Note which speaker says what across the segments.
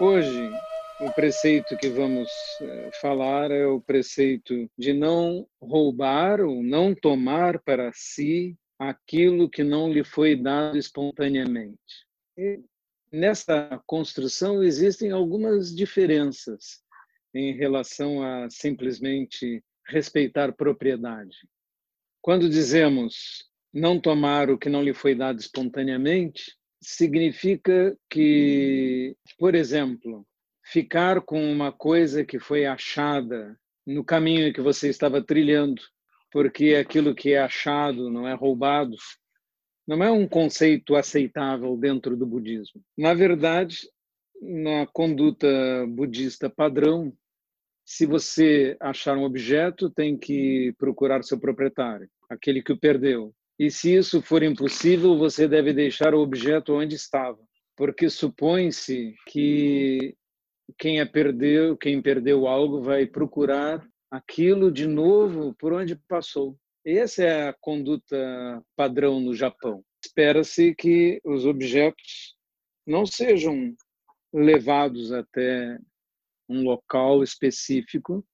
Speaker 1: Hoje, o preceito que vamos eh, falar é o preceito de não roubar ou não tomar para si aquilo que não lhe foi dado espontaneamente. E nessa construção existem algumas diferenças em relação a simplesmente respeitar propriedade. Quando dizemos não tomar o que não lhe foi dado espontaneamente, significa que, por exemplo, ficar com uma coisa que foi achada no caminho que você estava trilhando, porque aquilo que é achado não é roubado, não é um conceito aceitável dentro do budismo. Na verdade, na conduta budista padrão, se você achar um objeto, tem que procurar seu proprietário, aquele que o perdeu. E se isso for impossível, você deve deixar o objeto onde estava, porque supõe-se que quem a perdeu, quem perdeu algo vai procurar aquilo de novo por onde passou. Essa é a conduta padrão no Japão. Espera-se que os objetos não sejam levados até um local específico.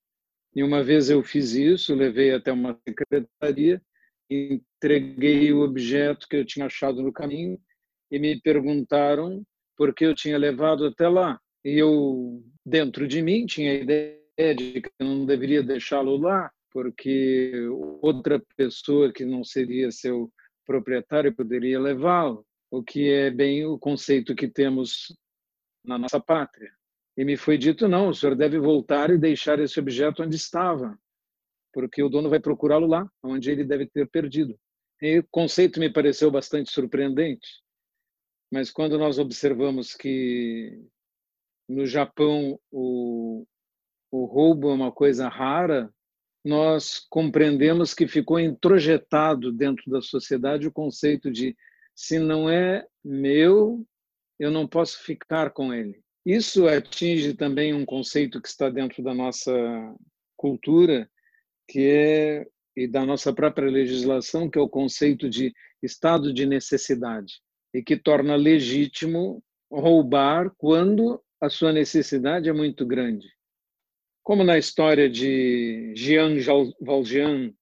Speaker 1: E uma vez eu fiz isso, levei até uma secretaria entreguei o objeto que eu tinha achado no caminho e me perguntaram por que eu tinha levado até lá. E eu, dentro de mim, tinha a ideia de que eu não deveria deixá-lo lá, porque outra pessoa que não seria seu proprietário poderia levá-lo, o que é bem o conceito que temos na nossa pátria. E me foi dito: não, o senhor deve voltar e deixar esse objeto onde estava porque o dono vai procurá-lo lá, onde ele deve ter perdido. E o conceito me pareceu bastante surpreendente, mas quando nós observamos que no Japão o, o roubo é uma coisa rara, nós compreendemos que ficou introjetado dentro da sociedade o conceito de se não é meu, eu não posso ficar com ele. Isso atinge também um conceito que está dentro da nossa cultura, que é e da nossa própria legislação, que é o conceito de estado de necessidade, e que torna legítimo roubar quando a sua necessidade é muito grande. Como na história de Jean Valjean,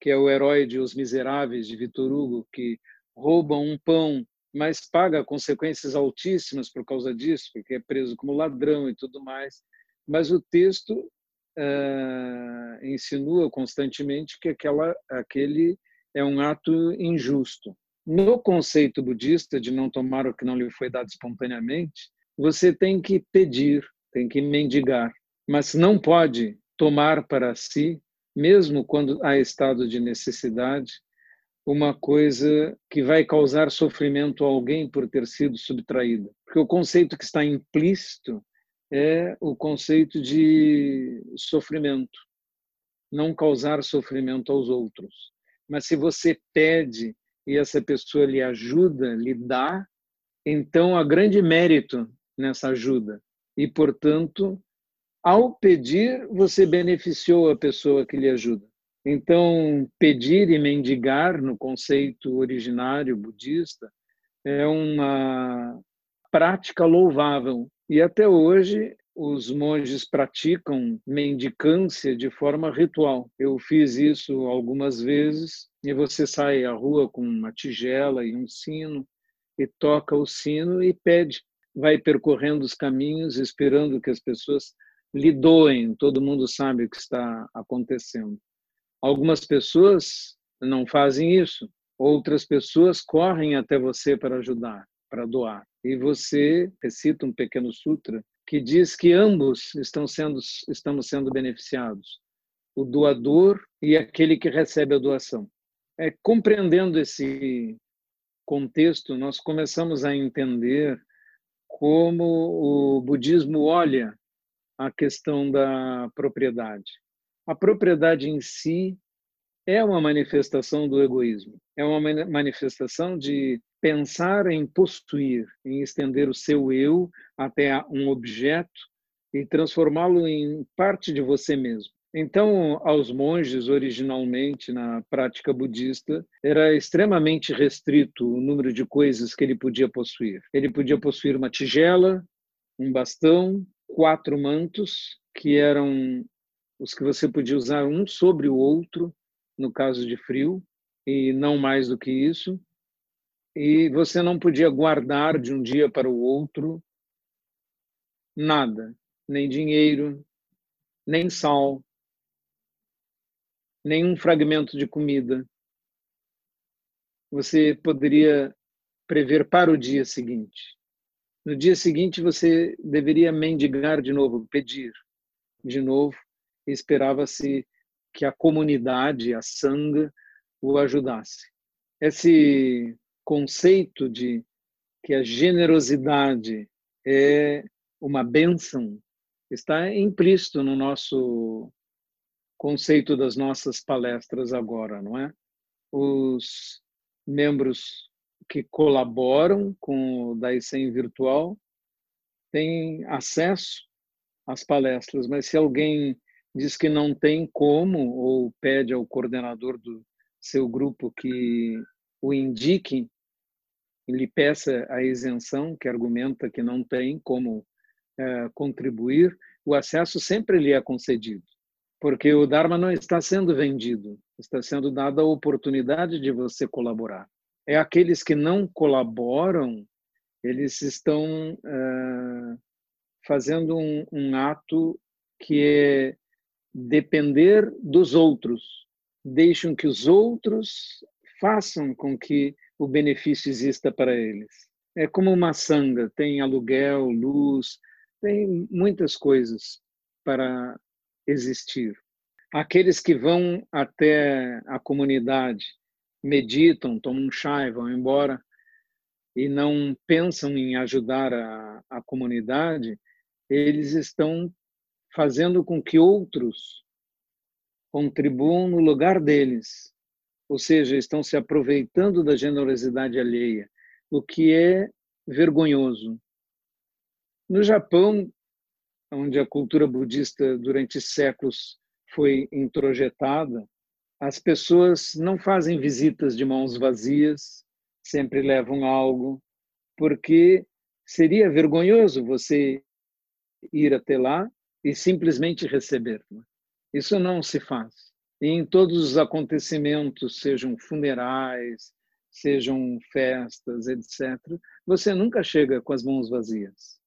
Speaker 1: que é o herói de Os Miseráveis de Victor Hugo, que rouba um pão, mas paga consequências altíssimas por causa disso, porque é preso como ladrão e tudo mais. Mas o texto uh, insinua constantemente que aquela, aquele é um ato injusto. No conceito budista de não tomar o que não lhe foi dado espontaneamente, você tem que pedir, tem que mendigar, mas não pode tomar para si, mesmo quando há estado de necessidade, uma coisa que vai causar sofrimento a alguém por ter sido subtraída. Porque o conceito que está implícito é o conceito de sofrimento, não causar sofrimento aos outros. Mas se você pede e essa pessoa lhe ajuda, lhe dá, então há grande mérito nessa ajuda. E, portanto, ao pedir, você beneficiou a pessoa que lhe ajuda. Então, pedir e mendigar, no conceito originário budista, é uma prática louvável, e até hoje os monges praticam mendicância de forma ritual. Eu fiz isso algumas vezes e você sai à rua com uma tigela e um sino e toca o sino e pede. Vai percorrendo os caminhos esperando que as pessoas lhe doem. Todo mundo sabe o que está acontecendo. Algumas pessoas não fazem isso. Outras pessoas correm até você para ajudar, para doar e você recita um pequeno sutra que diz que ambos estão sendo, estamos sendo beneficiados, o doador e aquele que recebe a doação. É, compreendendo esse contexto, nós começamos a entender como o budismo olha a questão da propriedade. A propriedade em si é uma manifestação do egoísmo, é uma manifestação de pensar em possuir, em estender o seu eu até um objeto e transformá-lo em parte de você mesmo. Então, aos monges, originalmente, na prática budista, era extremamente restrito o número de coisas que ele podia possuir. Ele podia possuir uma tigela, um bastão, quatro mantos, que eram os que você podia usar um sobre o outro, no caso de frio, e não mais do que isso. E você não podia guardar de um dia para o outro nada, nem dinheiro, nem sal, nem um fragmento de comida. Você poderia prever para o dia seguinte. No dia seguinte, você deveria mendigar de novo, pedir de novo, esperava-se que a comunidade, a sanga, o ajudasse. Esse conceito de que a generosidade é uma bênção está implícito no nosso conceito das nossas palestras agora, não é? Os membros que colaboram com o Daisen Virtual têm acesso às palestras, mas se alguém diz que não tem como ou pede ao coordenador do seu grupo que o indique lhe peça a isenção, que argumenta que não tem como é, contribuir, o acesso sempre lhe é concedido, porque o Dharma não está sendo vendido, está sendo dada a oportunidade de você colaborar. É aqueles que não colaboram, eles estão é, fazendo um, um ato que é depender dos outros, deixam que os outros façam com que o benefício exista para eles. É como uma sanga, tem aluguel, luz, tem muitas coisas para existir. Aqueles que vão até a comunidade, meditam, tomam um chá e vão embora, e não pensam em ajudar a, a comunidade, eles estão fazendo com que outros contribuam no lugar deles, ou seja, estão se aproveitando da generosidade alheia, o que é vergonhoso. No Japão, onde a cultura budista durante séculos foi introjetada, as pessoas não fazem visitas de mãos vazias, sempre levam algo, porque seria vergonhoso você ir até lá e simplesmente receber. Isso não se faz. Em todos os acontecimentos, sejam funerais, sejam festas, etc., você nunca chega com as mãos vazias.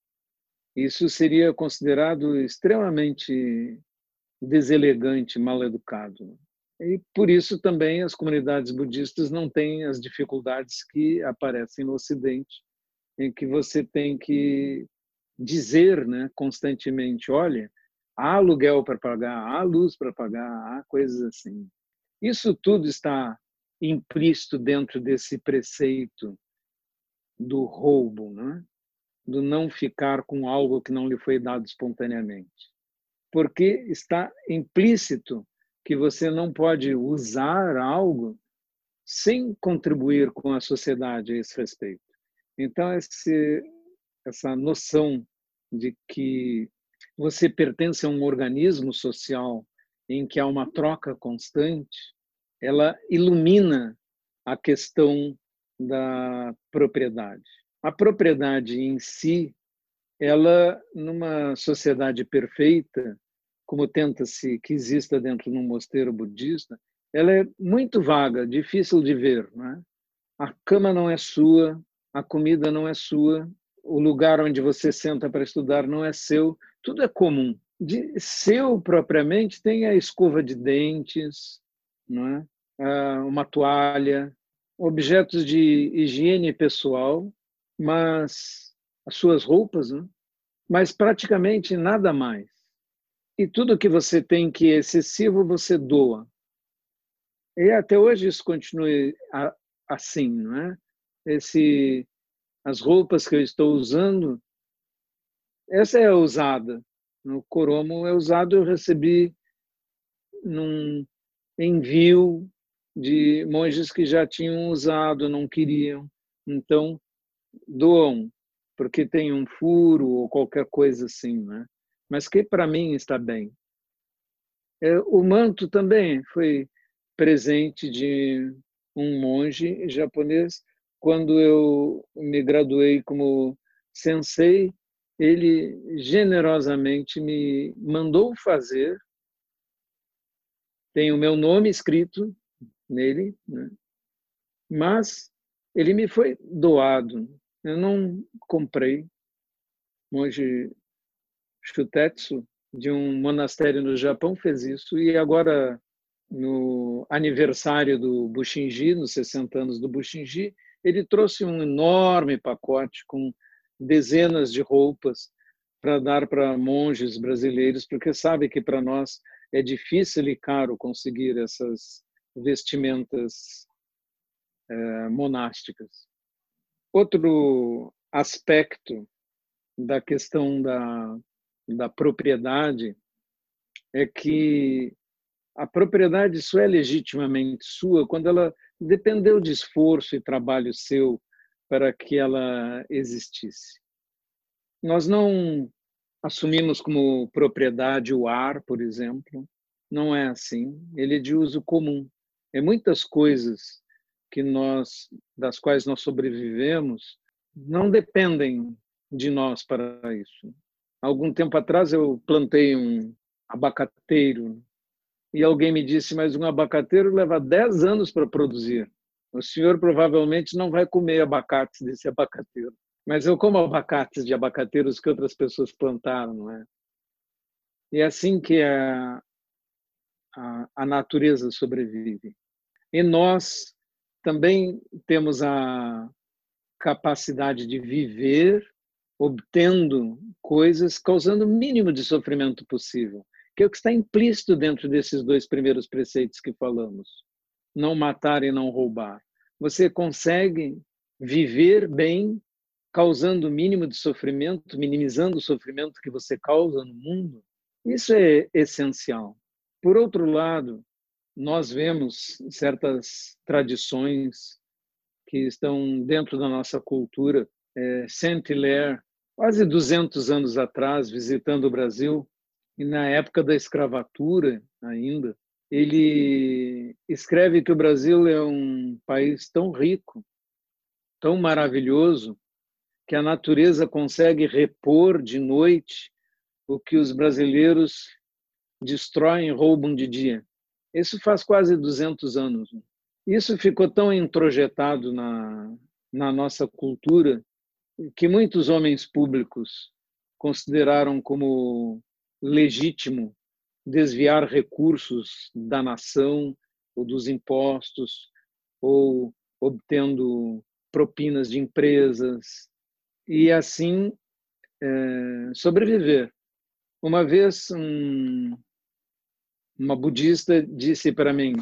Speaker 1: Isso seria considerado extremamente deselegante, mal educado. E por isso também as comunidades budistas não têm as dificuldades que aparecem no Ocidente, em que você tem que dizer né, constantemente: olha, há aluguel para pagar, há luz para pagar, há coisas assim. Isso tudo está implícito dentro desse preceito do roubo, né? do não ficar com algo que não lhe foi dado espontaneamente. Porque está implícito que você não pode usar algo sem contribuir com a sociedade a esse respeito. Então, esse, essa noção de que você pertence a um organismo social em que há uma troca constante, ela ilumina a questão da propriedade. A propriedade em si, ela numa sociedade perfeita, como tenta-se que exista dentro de um mosteiro budista, ela é muito vaga, difícil de ver, é? A cama não é sua, a comida não é sua, o lugar onde você senta para estudar não é seu, tudo é comum. De seu propriamente tem a escova de dentes, não é? Ah, uma toalha, objetos de higiene pessoal, mas as suas roupas, né? mas praticamente nada mais. E tudo que você tem que é excessivo, você doa. E até hoje isso continua assim, não é? Esse as roupas que eu estou usando, essa é usada. No Coromo é usado, eu recebi num envio de monges que já tinham usado, não queriam. Então, doam, porque tem um furo ou qualquer coisa assim, né? Mas que para mim está bem. É, o manto também foi presente de um monge japonês quando eu me graduei como sensei, ele generosamente me mandou fazer. Tem o meu nome escrito nele, né? mas ele me foi doado. Eu não comprei. Monge Shutetsu, de um monastério no Japão, fez isso. E agora, no aniversário do Bushinji, nos 60 anos do Bushinji, ele trouxe um enorme pacote com dezenas de roupas para dar para monges brasileiros, porque sabe que para nós é difícil e caro conseguir essas vestimentas é, monásticas. Outro aspecto da questão da, da propriedade é que a propriedade só é legitimamente sua quando ela dependeu de esforço e trabalho seu para que ela existisse. Nós não assumimos como propriedade o ar, por exemplo, não é assim. Ele é de uso comum. É muitas coisas que nós, das quais nós sobrevivemos, não dependem de nós para isso. Algum tempo atrás eu plantei um abacateiro e alguém me disse, mas um abacateiro leva 10 anos para produzir. O senhor provavelmente não vai comer abacates desse abacateiro. Mas eu como abacates de abacateiros que outras pessoas plantaram, não é? E é assim que a, a, a natureza sobrevive. E nós também temos a capacidade de viver obtendo coisas causando o mínimo de sofrimento possível, que é o que está implícito dentro desses dois primeiros preceitos que falamos não matar e não roubar. Você consegue viver bem, causando o mínimo de sofrimento, minimizando o sofrimento que você causa no mundo. Isso é essencial. Por outro lado, nós vemos certas tradições que estão dentro da nossa cultura. É, Saint-Hilaire, quase 200 anos atrás, visitando o Brasil, e na época da escravatura ainda, ele escreve que o Brasil é um país tão rico, tão maravilhoso, que a natureza consegue repor de noite o que os brasileiros destroem roubam de dia. Isso faz quase 200 anos. Isso ficou tão introjetado na, na nossa cultura que muitos homens públicos consideraram como legítimo desviar recursos da nação ou dos impostos ou obtendo propinas de empresas e assim é, sobreviver. Uma vez um, uma budista disse para mim,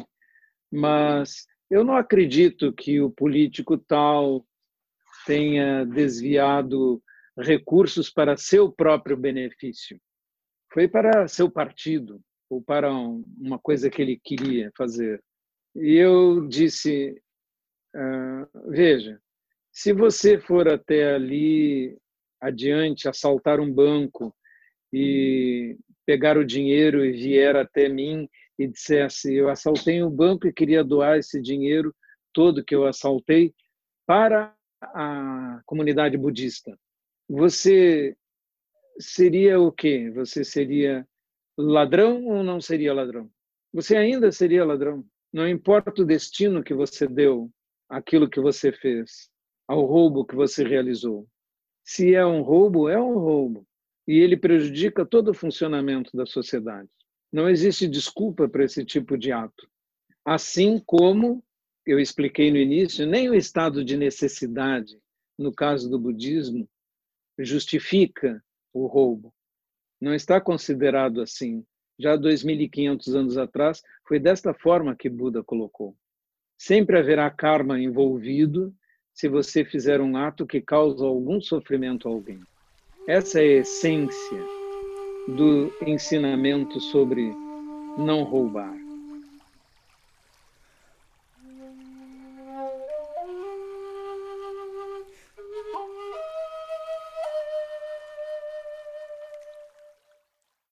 Speaker 1: mas eu não acredito que o político tal tenha desviado recursos para seu próprio benefício foi para seu partido ou para uma coisa que ele queria fazer. E eu disse: uh, veja, se você for até ali adiante assaltar um banco e pegar o dinheiro e vier até mim e dissesse: eu assaltei um banco e queria doar esse dinheiro todo que eu assaltei para a comunidade budista. Você seria o quê? Você seria ladrão ou não seria ladrão? Você ainda seria ladrão. Não importa o destino que você deu aquilo que você fez, ao roubo que você realizou. Se é um roubo, é um roubo. E ele prejudica todo o funcionamento da sociedade. Não existe desculpa para esse tipo de ato. Assim como eu expliquei no início, nem o estado de necessidade, no caso do budismo, justifica o roubo. Não está considerado assim. Já 2.500 anos atrás, foi desta forma que Buda colocou. Sempre haverá karma envolvido se você fizer um ato que causa algum sofrimento a alguém. Essa é a essência do ensinamento sobre não roubar.